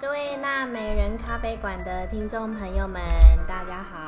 各位纳美人咖啡馆的听众朋友们，大家好。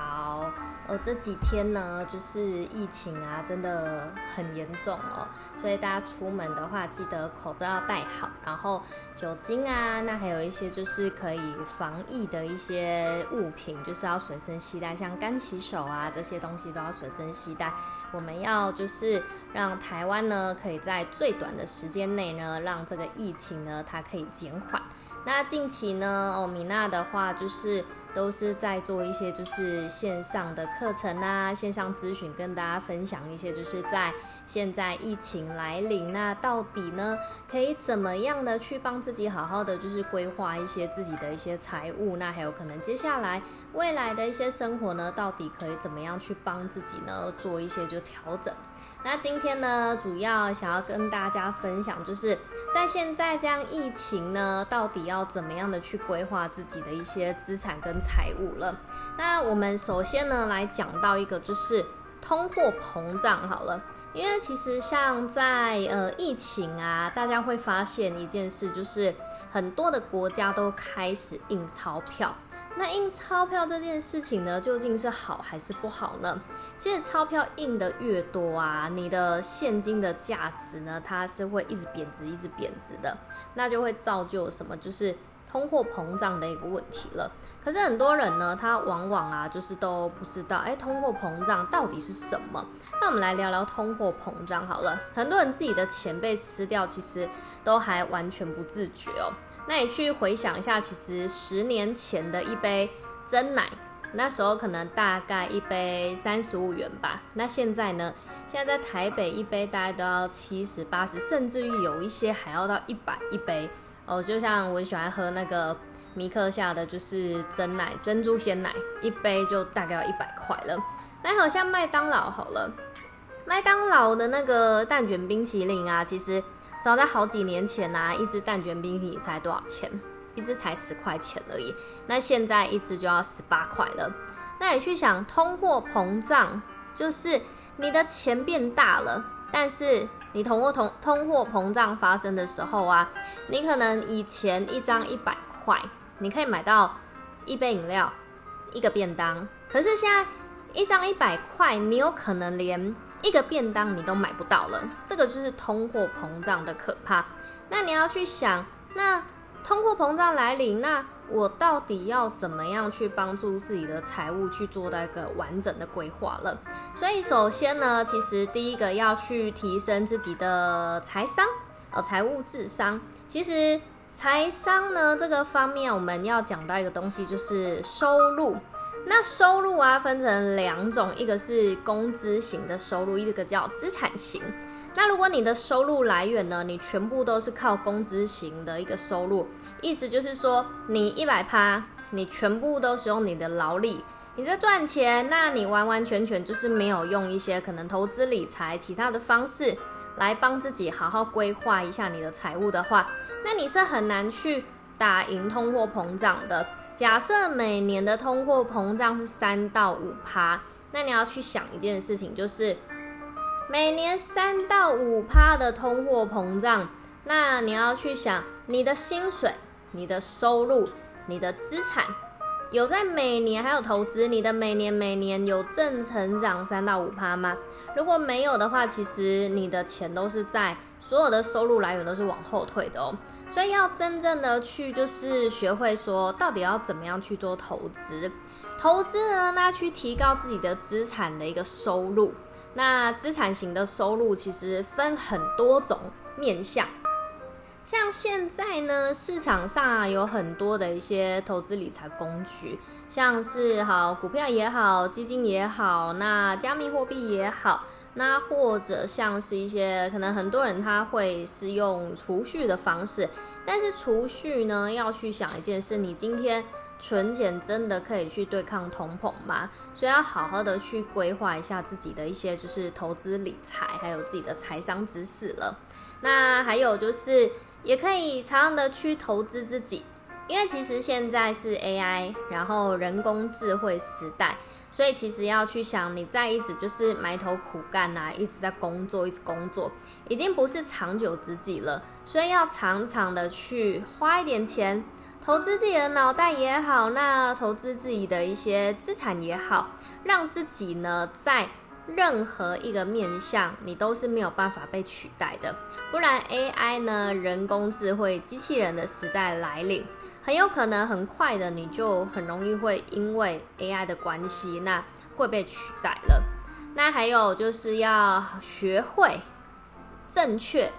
呃，这几天呢，就是疫情啊，真的很严重哦，所以大家出门的话，记得口罩要戴好，然后酒精啊，那还有一些就是可以防疫的一些物品，就是要随身携带，像干洗手啊这些东西都要随身携带。我们要就是让台湾呢，可以在最短的时间内呢，让这个疫情呢，它可以减缓。那近期呢，哦，米娜的话就是都是在做一些就是线上的课程啊，线上咨询，跟大家分享一些就是在现在疫情来临，那到底呢可以怎么样的去帮自己好好的就是规划一些自己的一些财务，那还有可能接下来未来的一些生活呢，到底可以怎么样去帮自己呢做一些就调整。那今天呢，主要想要跟大家分享，就是在现在这样疫情呢，到底要怎么样的去规划自己的一些资产跟财务了。那我们首先呢，来讲到一个就是通货膨胀好了，因为其实像在呃疫情啊，大家会发现一件事，就是很多的国家都开始印钞票。那印钞票这件事情呢，究竟是好还是不好呢？其实钞票印的越多啊，你的现金的价值呢，它是会一直贬值，一直贬值的，那就会造就什么？就是通货膨胀的一个问题了。可是很多人呢，他往往啊，就是都不知道，哎，通货膨胀到底是什么？那我们来聊聊通货膨胀好了。很多人自己的钱被吃掉，其实都还完全不自觉哦。那你去回想一下，其实十年前的一杯真奶，那时候可能大概一杯三十五元吧。那现在呢？现在在台北一杯大概都要七十八十，甚至于有一些还要到一百一杯哦。就像我喜欢喝那个米克夏的，就是真奶珍珠鲜奶，一杯就大概要一百块了。那好像麦当劳好了，麦当劳的那个蛋卷冰淇淋啊，其实。早在好几年前啊，一支蛋卷冰淇淋才多少钱？一支才十块钱而已。那现在一支就要十八块了。那你去想，通货膨胀就是你的钱变大了，但是你通货通通货膨胀发生的时候啊，你可能以前一张一百块，你可以买到一杯饮料、一个便当。可是现在一张一百块，你有可能连。一个便当你都买不到了，这个就是通货膨胀的可怕。那你要去想，那通货膨胀来临，那我到底要怎么样去帮助自己的财务去做到一个完整的规划了？所以首先呢，其实第一个要去提升自己的财商，呃，财务智商。其实财商呢这个方面，我们要讲到一个东西，就是收入。那收入啊，分成两种，一个是工资型的收入，一个叫资产型。那如果你的收入来源呢，你全部都是靠工资型的一个收入，意思就是说，你一百趴，你全部都是用你的劳力，你在赚钱，那你完完全全就是没有用一些可能投资理财其他的方式来帮自己好好规划一下你的财务的话，那你是很难去打赢通货膨胀的。假设每年的通货膨胀是三到五趴，那你要去想一件事情，就是每年三到五趴的通货膨胀，那你要去想你的薪水、你的收入、你的资产有在每年还有投资，你的每年每年有正成长三到五趴吗？如果没有的话，其实你的钱都是在所有的收入来源都是往后退的哦。所以要真正的去，就是学会说，到底要怎么样去做投资？投资呢，那去提高自己的资产的一个收入。那资产型的收入其实分很多种面向，像现在呢，市场上有很多的一些投资理财工具，像是好股票也好，基金也好，那加密货币也好。那或者像是一些可能很多人他会是用储蓄的方式，但是储蓄呢要去想一件事，你今天存钱真的可以去对抗通膨吗？所以要好好的去规划一下自己的一些就是投资理财，还有自己的财商知识了。那还有就是也可以常常的去投资自己。因为其实现在是 AI，然后人工智慧时代，所以其实要去想，你在一直就是埋头苦干呐，一直在工作，一直工作，已经不是长久之计了。所以要常常的去花一点钱投资自己的脑袋也好，那投资自己的一些资产也好，让自己呢在任何一个面向，你都是没有办法被取代的。不然 AI 呢，人工智慧、机器人的时代来临，很有可能很快的，你就很容易会因为 AI 的关系，那会被取代了。那还有就是要学会正确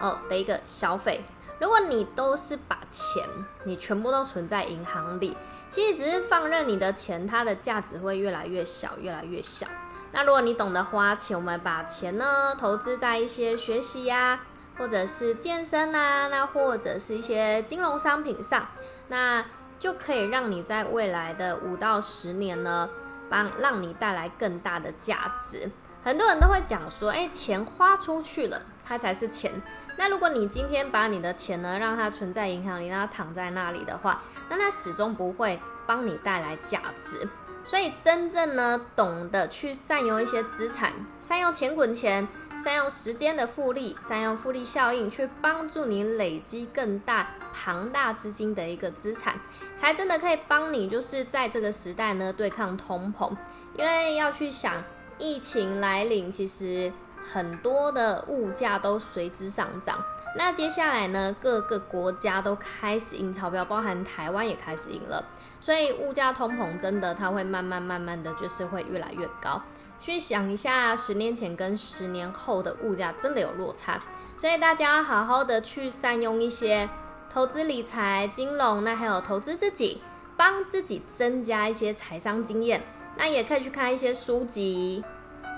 哦的一个消费。如果你都是把钱，你全部都存在银行里，其实只是放任你的钱，它的价值会越来越小，越来越小。那如果你懂得花钱，我们把钱呢投资在一些学习呀，或者是健身啊，那或者是一些金融商品上，那就可以让你在未来的五到十年呢，帮让你带来更大的价值。很多人都会讲说，哎，钱花出去了，它才是钱。那如果你今天把你的钱呢，让它存在银行里，让它躺在那里的话，那它始终不会帮你带来价值。所以，真正呢，懂得去善用一些资产，善用钱滚钱，善用时间的复利，善用复利效应，去帮助你累积更大庞大资金的一个资产，才真的可以帮你，就是在这个时代呢，对抗通膨。因为要去想，疫情来临，其实很多的物价都随之上涨。那接下来呢？各个国家都开始印钞票，包含台湾也开始印了，所以物价通膨真的它会慢慢慢慢的就是会越来越高。去想一下，十年前跟十年后的物价真的有落差，所以大家要好好的去善用一些投资理财、金融，那还有投资自己，帮自己增加一些财商经验。那也可以去看一些书籍。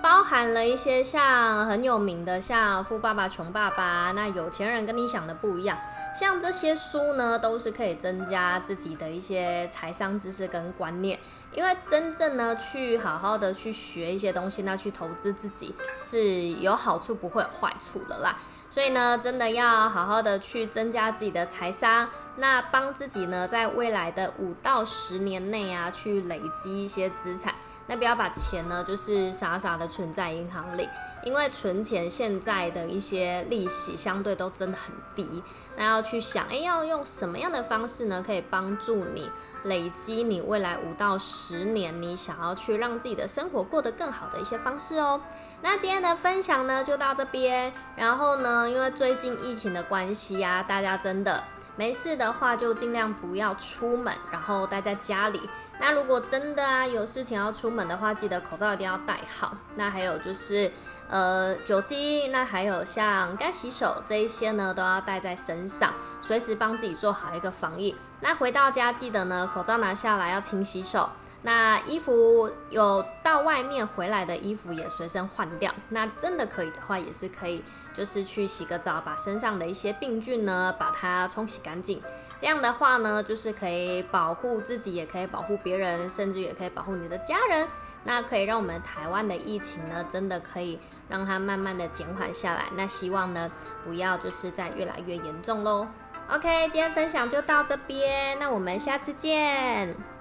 包含了一些像很有名的，像《富爸爸穷爸爸》，那有钱人跟你想的不一样。像这些书呢，都是可以增加自己的一些财商知识跟观念。因为真正呢，去好好的去学一些东西，那去投资自己是有好处，不会有坏处的啦。所以呢，真的要好好的去增加自己的财商，那帮自己呢，在未来的五到十年内啊，去累积一些资产。那不要把钱呢，就是傻傻的存在银行里，因为存钱现在的一些利息相对都真的很低。那要去想，哎，要用什么样的方式呢，可以帮助你累积你未来五到十年你想要去让自己的生活过得更好的一些方式哦。那今天的分享呢，就到这边。然后呢，因为最近疫情的关系啊，大家真的没事的话，就尽量不要出门，然后待在家里。那如果真的啊有事情要出门的话，记得口罩一定要戴好。那还有就是，呃，酒精，那还有像干洗手这一些呢，都要带在身上，随时帮自己做好一个防疫。那回到家记得呢，口罩拿下来要勤洗手。那衣服有到外面回来的衣服也随身换掉。那真的可以的话，也是可以，就是去洗个澡，把身上的一些病菌呢，把它冲洗干净。这样的话呢，就是可以保护自己，也可以保护别人，甚至也可以保护你的家人。那可以让我们台湾的疫情呢，真的可以让它慢慢的减缓下来。那希望呢，不要就是在越来越严重喽。OK，今天分享就到这边，那我们下次见。